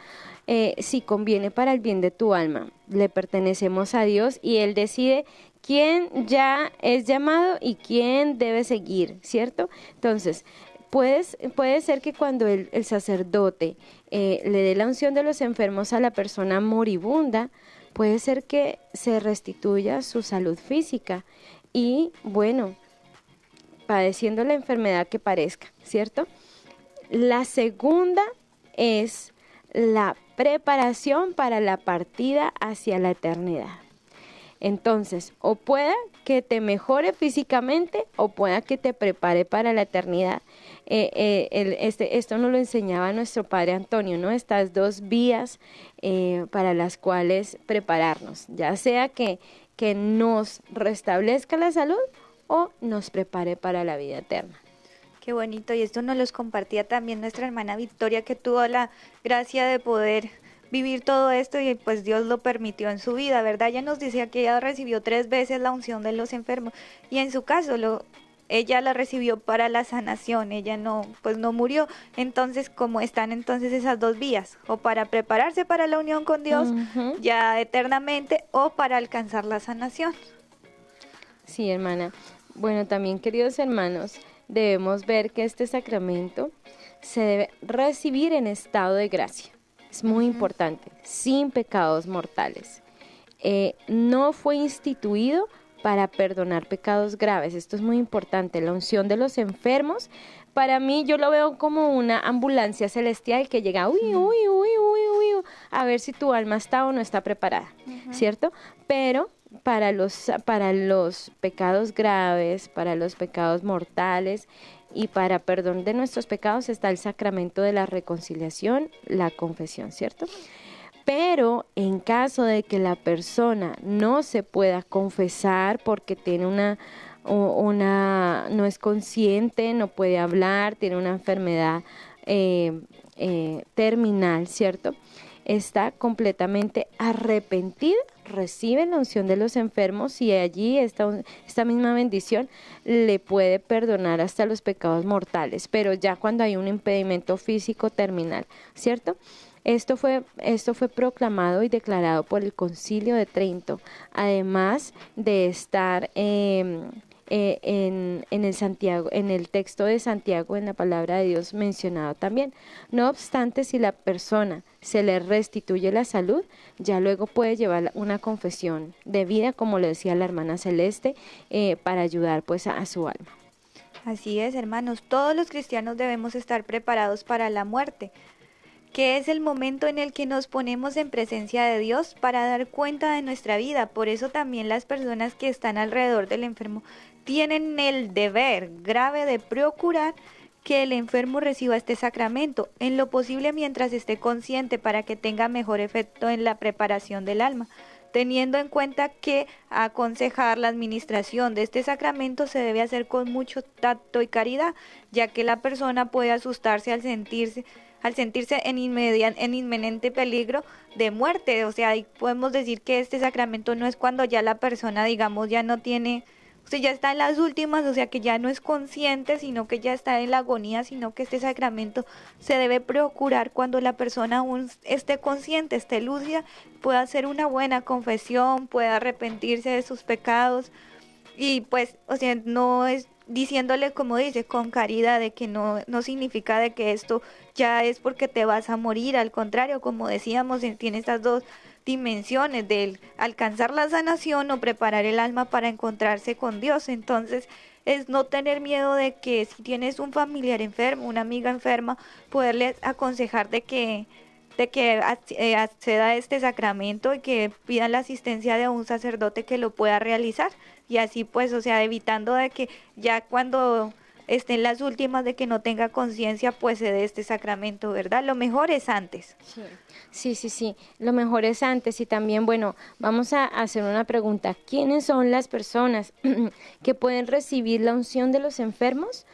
Eh, si conviene para el bien de tu alma. Le pertenecemos a Dios y Él decide quién ya es llamado y quién debe seguir, ¿cierto? Entonces, puedes, puede ser que cuando el, sacerdote eh, le dé la unción de los enfermos a la persona moribunda, puede ser que se restituya su salud física y, bueno, padeciendo la enfermedad que parezca, ¿cierto? La segunda es la preparación para la partida hacia la eternidad. Entonces, o pueda que te mejore físicamente o pueda que te prepare para la eternidad. Eh, eh, este, esto nos lo enseñaba nuestro padre Antonio, ¿no? Estas dos vías eh, para las cuales prepararnos, ya sea que, que nos restablezca la salud o nos prepare para la vida eterna. Qué bonito, y esto nos los compartía también nuestra hermana Victoria, que tuvo la gracia de poder vivir todo esto y pues Dios lo permitió en su vida, ¿verdad? Ella nos decía que ella recibió tres veces la unción de los enfermos y en su caso lo, ella la recibió para la sanación, ella no, pues no murió. Entonces, como están entonces esas dos vías, o para prepararse para la unión con Dios ya eternamente, o para alcanzar la sanación. Sí, hermana. Bueno, también queridos hermanos, debemos ver que este sacramento se debe recibir en estado de gracia. Es muy importante, sin pecados mortales. Eh, no fue instituido para perdonar pecados graves. Esto es muy importante. La unción de los enfermos, para mí yo lo veo como una ambulancia celestial que llega, uy, uy, uy, uy, uy, a ver si tu alma está o no está preparada, ¿cierto? Pero para los, para los pecados graves, para los pecados mortales, y para perdón de nuestros pecados está el sacramento de la reconciliación, la confesión, ¿cierto? Pero en caso de que la persona no se pueda confesar porque tiene una, una no es consciente, no puede hablar, tiene una enfermedad eh, eh, terminal, ¿cierto? Está completamente arrepentida recibe la unción de los enfermos y allí esta, esta misma bendición le puede perdonar hasta los pecados mortales, pero ya cuando hay un impedimento físico terminal, ¿cierto? Esto fue, esto fue proclamado y declarado por el Concilio de Trento, además de estar eh, eh, en, el Santiago, en el texto de Santiago, en la palabra de Dios mencionado también. No obstante, si la persona se le restituye la salud, ya luego puede llevar una confesión de vida, como le decía la hermana Celeste, eh, para ayudar pues a su alma. Así es, hermanos, todos los cristianos debemos estar preparados para la muerte. que es el momento en el que nos ponemos en presencia de Dios para dar cuenta de nuestra vida. Por eso también las personas que están alrededor del enfermo tienen el deber grave de procurar que el enfermo reciba este sacramento, en lo posible mientras esté consciente para que tenga mejor efecto en la preparación del alma, teniendo en cuenta que aconsejar la administración de este sacramento se debe hacer con mucho tacto y caridad, ya que la persona puede asustarse al sentirse al sentirse en, en inminente peligro de muerte. O sea, podemos decir que este sacramento no es cuando ya la persona, digamos, ya no tiene sea, ya está en las últimas, o sea que ya no es consciente, sino que ya está en la agonía, sino que este sacramento se debe procurar cuando la persona aún esté consciente, esté lúcida, pueda hacer una buena confesión, pueda arrepentirse de sus pecados y pues, o sea, no es diciéndole como dice, con caridad, de que no, no significa de que esto ya es porque te vas a morir, al contrario, como decíamos, tiene estas dos dimensiones del alcanzar la sanación o preparar el alma para encontrarse con Dios. Entonces, es no tener miedo de que si tienes un familiar enfermo, una amiga enferma, poderle aconsejar de que de que eh, acceda a este sacramento y que pida la asistencia de un sacerdote que lo pueda realizar y así pues, o sea, evitando de que ya cuando estén las últimas de que no tenga conciencia, pues dé este sacramento, ¿verdad? Lo mejor es antes. Sí. sí, sí, Lo mejor es antes y también, bueno, vamos a hacer una pregunta. ¿Quiénes son las personas que pueden recibir la unción de los enfermos?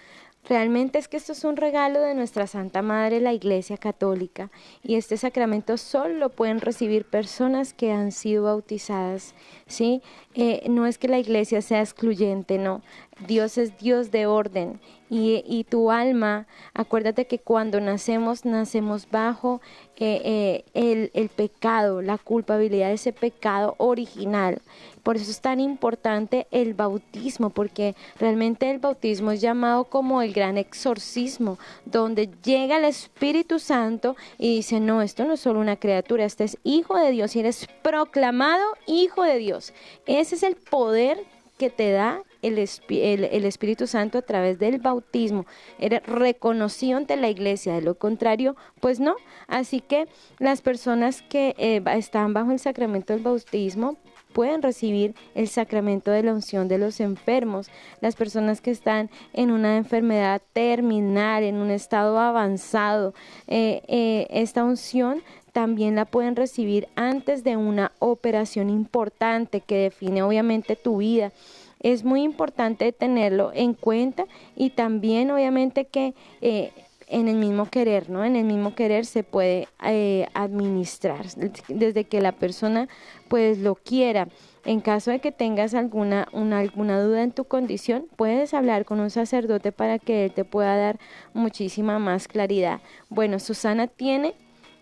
Realmente es que esto es un regalo de nuestra Santa Madre, la Iglesia Católica, y este sacramento solo lo pueden recibir personas que han sido bautizadas, ¿sí? Eh, no es que la Iglesia sea excluyente, no. Dios es Dios de orden y, y tu alma, acuérdate que cuando nacemos, nacemos bajo eh, eh, el, el pecado, la culpabilidad de ese pecado original. Por eso es tan importante el bautismo, porque realmente el bautismo es llamado como el gran exorcismo, donde llega el Espíritu Santo y dice, no, esto no es solo una criatura, este es hijo de Dios y eres proclamado hijo de Dios. Ese es el poder que te da el, Espíritu Santo a través del bautismo. Era reconocido ante la iglesia, de lo contrario, pues no. Así que las personas que eh, están bajo el sacramento del bautismo pueden recibir el sacramento de la unción de los enfermos, las personas que están en una enfermedad terminal, en un estado avanzado. Eh, eh, esta unción también la pueden recibir antes de una operación importante que define obviamente tu vida. Es muy importante tenerlo en cuenta y también obviamente que eh, en el mismo querer, ¿no? En el mismo querer se puede eh, administrar desde que la persona pues lo quiera. En caso de que tengas alguna, una, alguna duda en tu condición, puedes hablar con un sacerdote para que él te pueda dar muchísima más claridad. Bueno, Susana tiene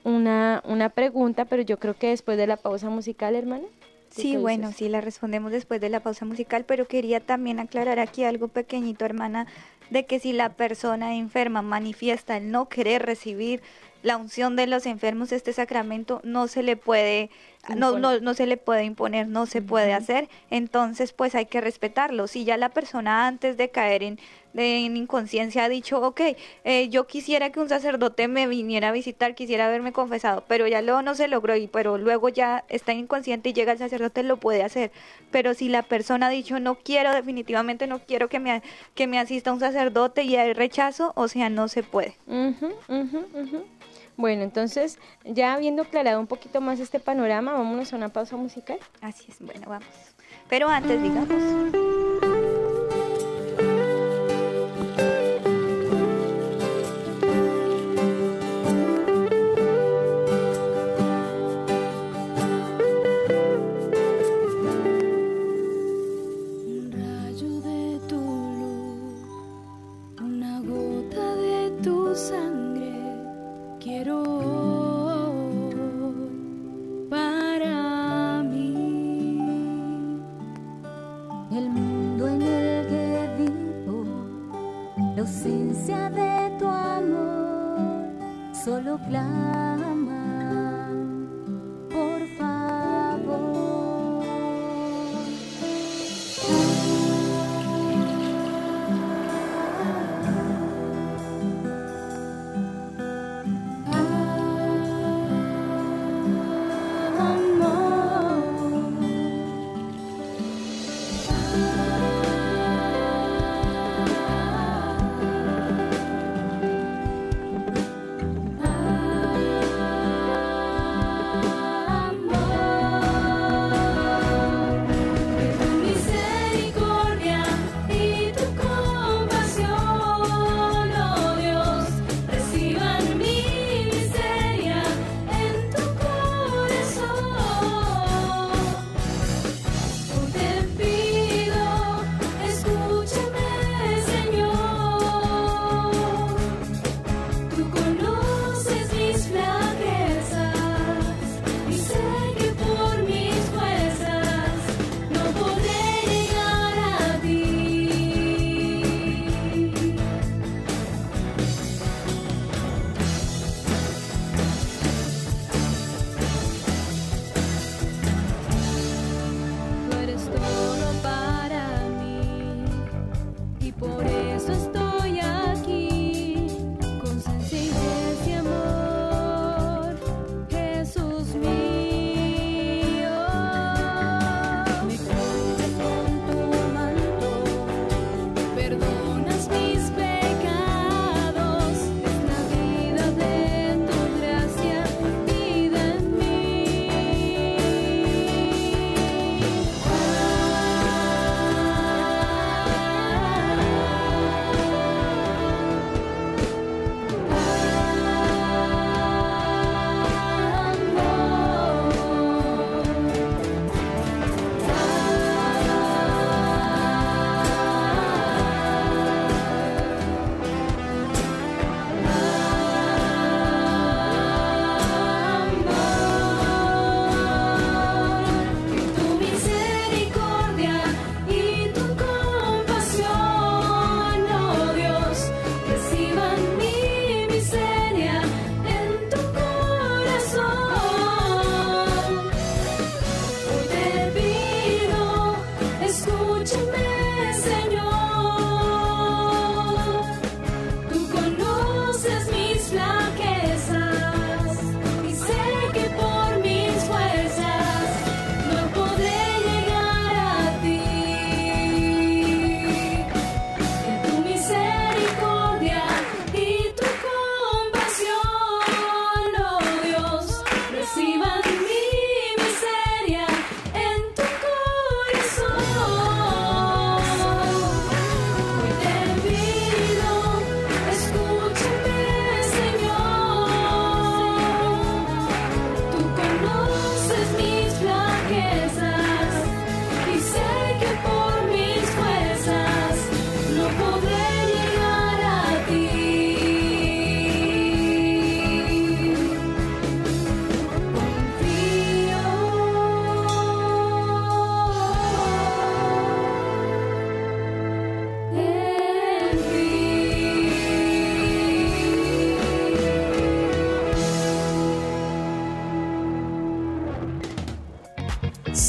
una, una pregunta, pero yo creo que después de la pausa musical, hermana. Sí, bueno, sí, la respondemos después de la pausa musical, pero quería también aclarar aquí algo pequeñito, hermana, de que si la persona enferma manifiesta el no querer recibir la unción de los enfermos, este sacramento no se le puede no, no, no se le puede imponer, no se puede hacer, entonces pues hay que respetarlo. Si ya la persona antes de caer en, en inconsciencia ha dicho, ok, eh, yo quisiera que un sacerdote me viniera a visitar, quisiera haberme confesado, pero ya luego no se logró, y, pero luego ya está inconsciente y llega el sacerdote, lo puede hacer. Pero si la persona ha dicho, no quiero, definitivamente no quiero que me, que me asista un sacerdote y hay rechazo, o sea, no se puede. Bueno, entonces, ya habiendo aclarado un poquito más este panorama, vámonos a una pausa musical. Así es, bueno, vamos. Pero antes, digamos.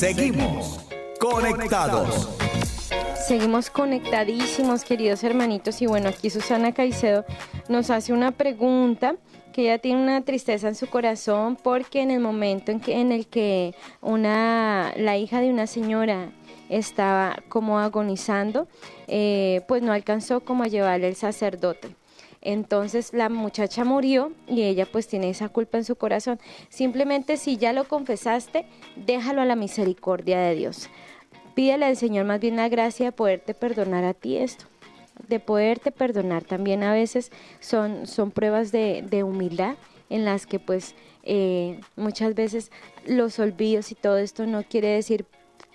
Seguimos conectados. Seguimos conectadísimos, queridos hermanitos. Y bueno, aquí Susana Caicedo nos hace una pregunta que ella tiene una tristeza en su corazón porque en el momento en, que, en el que una, la hija de una señora estaba como agonizando, eh, pues no alcanzó como a llevarle el sacerdote. Entonces la muchacha murió y ella pues tiene esa culpa en su corazón. Simplemente si ya lo confesaste, déjalo a la misericordia de Dios. Pídele al Señor más bien la gracia de poderte perdonar a ti esto, de poderte perdonar. También a veces son, son pruebas de, humildad en las que pues eh, muchas veces los olvidos y todo esto no quiere decir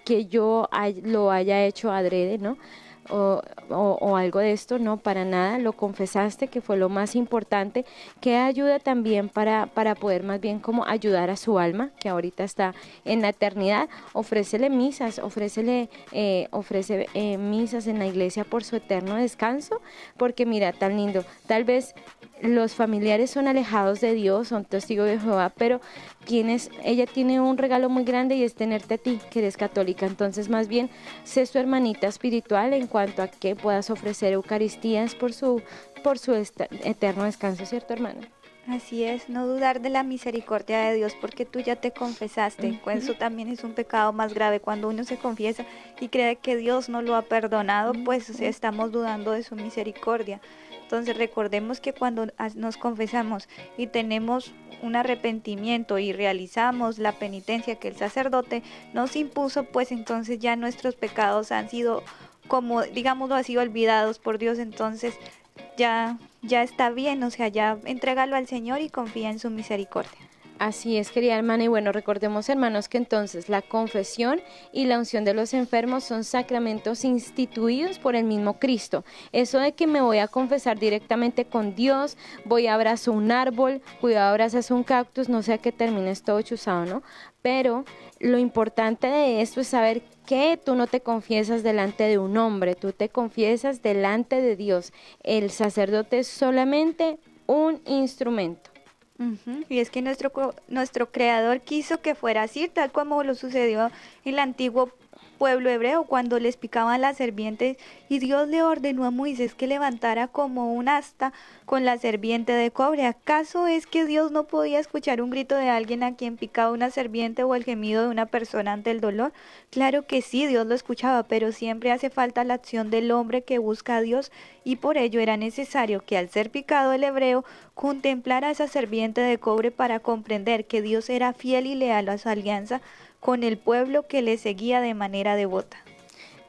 que yo lo haya hecho adrede, ¿no? O, algo de esto, no, para nada, lo confesaste, que fue lo más importante, que ayuda también para, para poder más bien como ayudar a su alma, que ahorita está en la eternidad, ofrécele misas, ofrécele, eh, ofrece eh, misas en la iglesia por su eterno descanso, porque mira, tan lindo, tal vez los familiares son alejados de Dios, son testigos de Jehová, pero tienes, ella tiene un regalo muy grande y es tenerte a ti, que eres católica. Entonces, más bien, sé su hermanita espiritual en cuanto a que puedas ofrecer Eucaristías por su, por su eterno descanso, ¿cierto, hermana? Así es, no dudar de la misericordia de Dios porque tú ya te confesaste. Eso también es un pecado más grave. Cuando uno se confiesa y cree que Dios no lo ha perdonado, pues estamos dudando de su misericordia. Entonces recordemos que cuando nos confesamos y tenemos un arrepentimiento y realizamos la penitencia que el sacerdote nos impuso, pues entonces ya nuestros pecados han sido como digámoslo así olvidados por Dios, entonces ya ya está bien, o sea, ya entrégalo al Señor y confía en su misericordia. Así es, querida hermana. Y bueno, recordemos, hermanos, que entonces la confesión y la unción de los enfermos son sacramentos instituidos por el mismo Cristo. Eso de que me voy a confesar directamente con Dios, voy a abrazar un árbol, cuidado, abrazas un cactus, no sé qué termines todo chuzado, ¿no? Pero lo importante de esto es saber que tú no te confiesas delante de un hombre, tú te confiesas delante de Dios. El sacerdote es solamente un instrumento. Y es que nuestro, nuestro creador quiso que fuera así, tal como lo sucedió en el antiguo pueblo hebreo cuando les picaban las serpientes y Dios le ordenó a Moisés que levantara como un asta con la serpiente de cobre. ¿Acaso es que Dios no podía escuchar un grito de alguien a quien picaba una serpiente o el gemido de una persona ante el dolor? Claro que sí, Dios lo escuchaba, pero siempre hace falta la acción del hombre que busca a Dios y por ello era necesario que al ser picado el hebreo contemplara esa serpiente de cobre para comprender que Dios era fiel y leal a su alianza con el pueblo que le seguía de manera devota.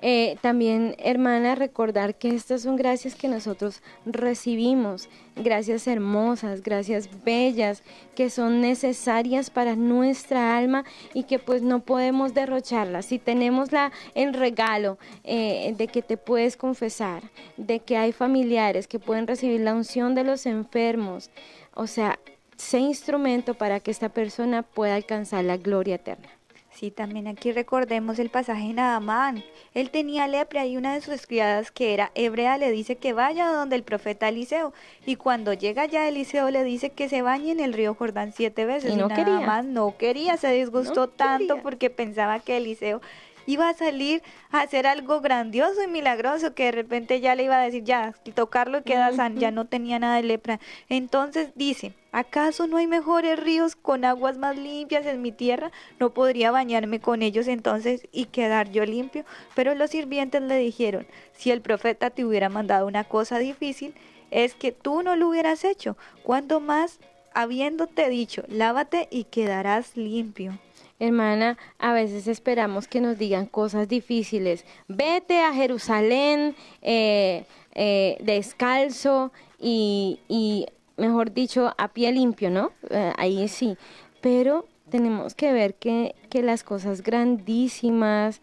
Eh, también, hermana, recordar que estas son gracias que nosotros recibimos, gracias hermosas, gracias bellas, que son necesarias para nuestra alma y que pues no podemos derrocharlas. Si tenemos la, el regalo eh, de que te puedes confesar, de que hay familiares que pueden recibir la unción de los enfermos, o sea, sé instrumento para que esta persona pueda alcanzar la gloria eterna. Sí, también aquí recordemos el pasaje de Naamán. Él tenía lepra y una de sus criadas, que era hebrea, le dice que vaya donde el profeta Eliseo. Y cuando llega ya Eliseo le dice que se bañe en el río Jordán siete veces. Y no quería. más no quería, se disgustó tanto porque pensaba que Eliseo iba a salir a hacer algo grandioso y milagroso que de repente ya le iba a decir, ya, tocarlo y queda san, ya no tenía nada de lepra. Entonces dice, ¿acaso no hay mejores ríos con aguas más limpias en mi tierra? No podría bañarme con ellos entonces y quedar yo limpio. Pero los sirvientes le dijeron, si el profeta te hubiera mandado una cosa difícil, es que tú no lo hubieras hecho. ¿Cuánto más habiéndote dicho, lávate y quedarás limpio? Hermana, a veces esperamos que nos digan cosas difíciles. Vete a Jerusalén eh, eh, descalzo y, y, mejor dicho, a pie limpio, ¿no? Eh, ahí sí. Pero tenemos que ver que, que las cosas grandísimas,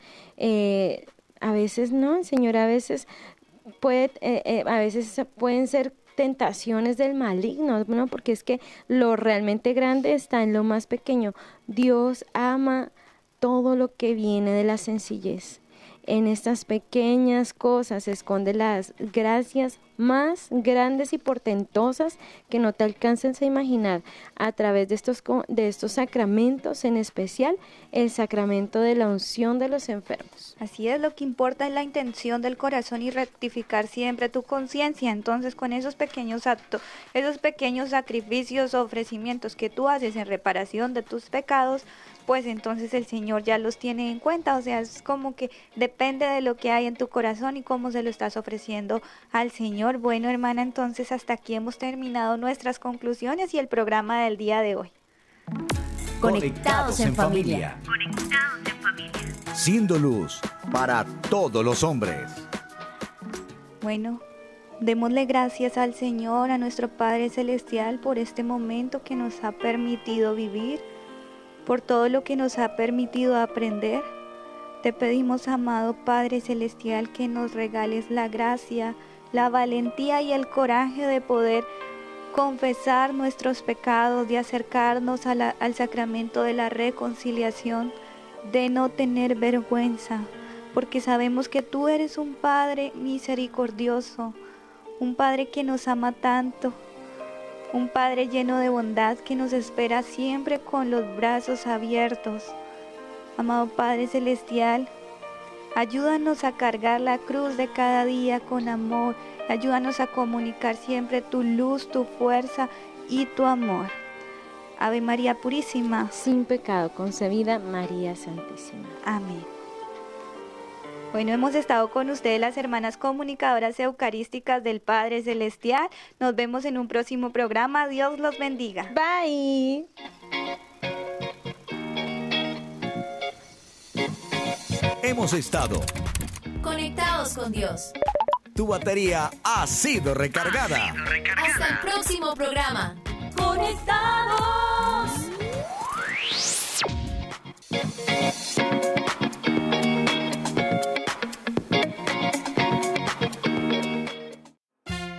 a veces no, Señor, a veces puede, a veces pueden ser tentaciones del maligno, ¿no? Porque es que lo realmente grande está en lo más pequeño. Dios ama todo lo que viene de la sencillez. En estas pequeñas cosas se las gracias más grandes y portentosas que no te alcances a imaginar a través de estos, de estos sacramentos, en especial el sacramento de la unción de los enfermos. Así es, lo que importa es la intención del corazón y rectificar siempre tu conciencia. Entonces, con esos pequeños actos, esos pequeños sacrificios, ofrecimientos que tú haces en reparación de tus pecados, pues entonces el Señor ya los tiene en cuenta. O sea, es como que depende de lo que hay en tu corazón y cómo se lo estás ofreciendo al Señor. Bueno, hermana, entonces hasta aquí hemos terminado nuestras conclusiones y el programa del día de hoy. Conectados en familia. Conectados en familia. Siendo luz para todos los hombres. Bueno, démosle gracias al Señor, a nuestro Padre Celestial, por este momento que nos ha permitido vivir por todo lo que nos ha permitido aprender. Te pedimos, amado Padre Celestial, que nos regales la gracia, la valentía y el coraje de poder confesar nuestros pecados, de acercarnos al sacramento de la reconciliación, de no tener vergüenza, porque sabemos que tú eres un Padre misericordioso, un Padre que nos ama tanto, un Padre lleno de bondad que nos espera siempre con los brazos abiertos. Amado Padre Celestial, ayúdanos a cargar la cruz de cada día con amor, ayúdanos a comunicar siempre tu luz, tu fuerza y tu amor. Ave María Purísima, sin pecado concebida, María Santísima. Amén. Bueno, hemos estado con ustedes las hermanas comunicadoras eucarísticas del Padre Celestial. Nos vemos en un próximo programa. Dios los bendiga. Bye. Hemos estado conectados con Dios. Tu batería ha sido recargada. Hasta el próximo programa. Conectados.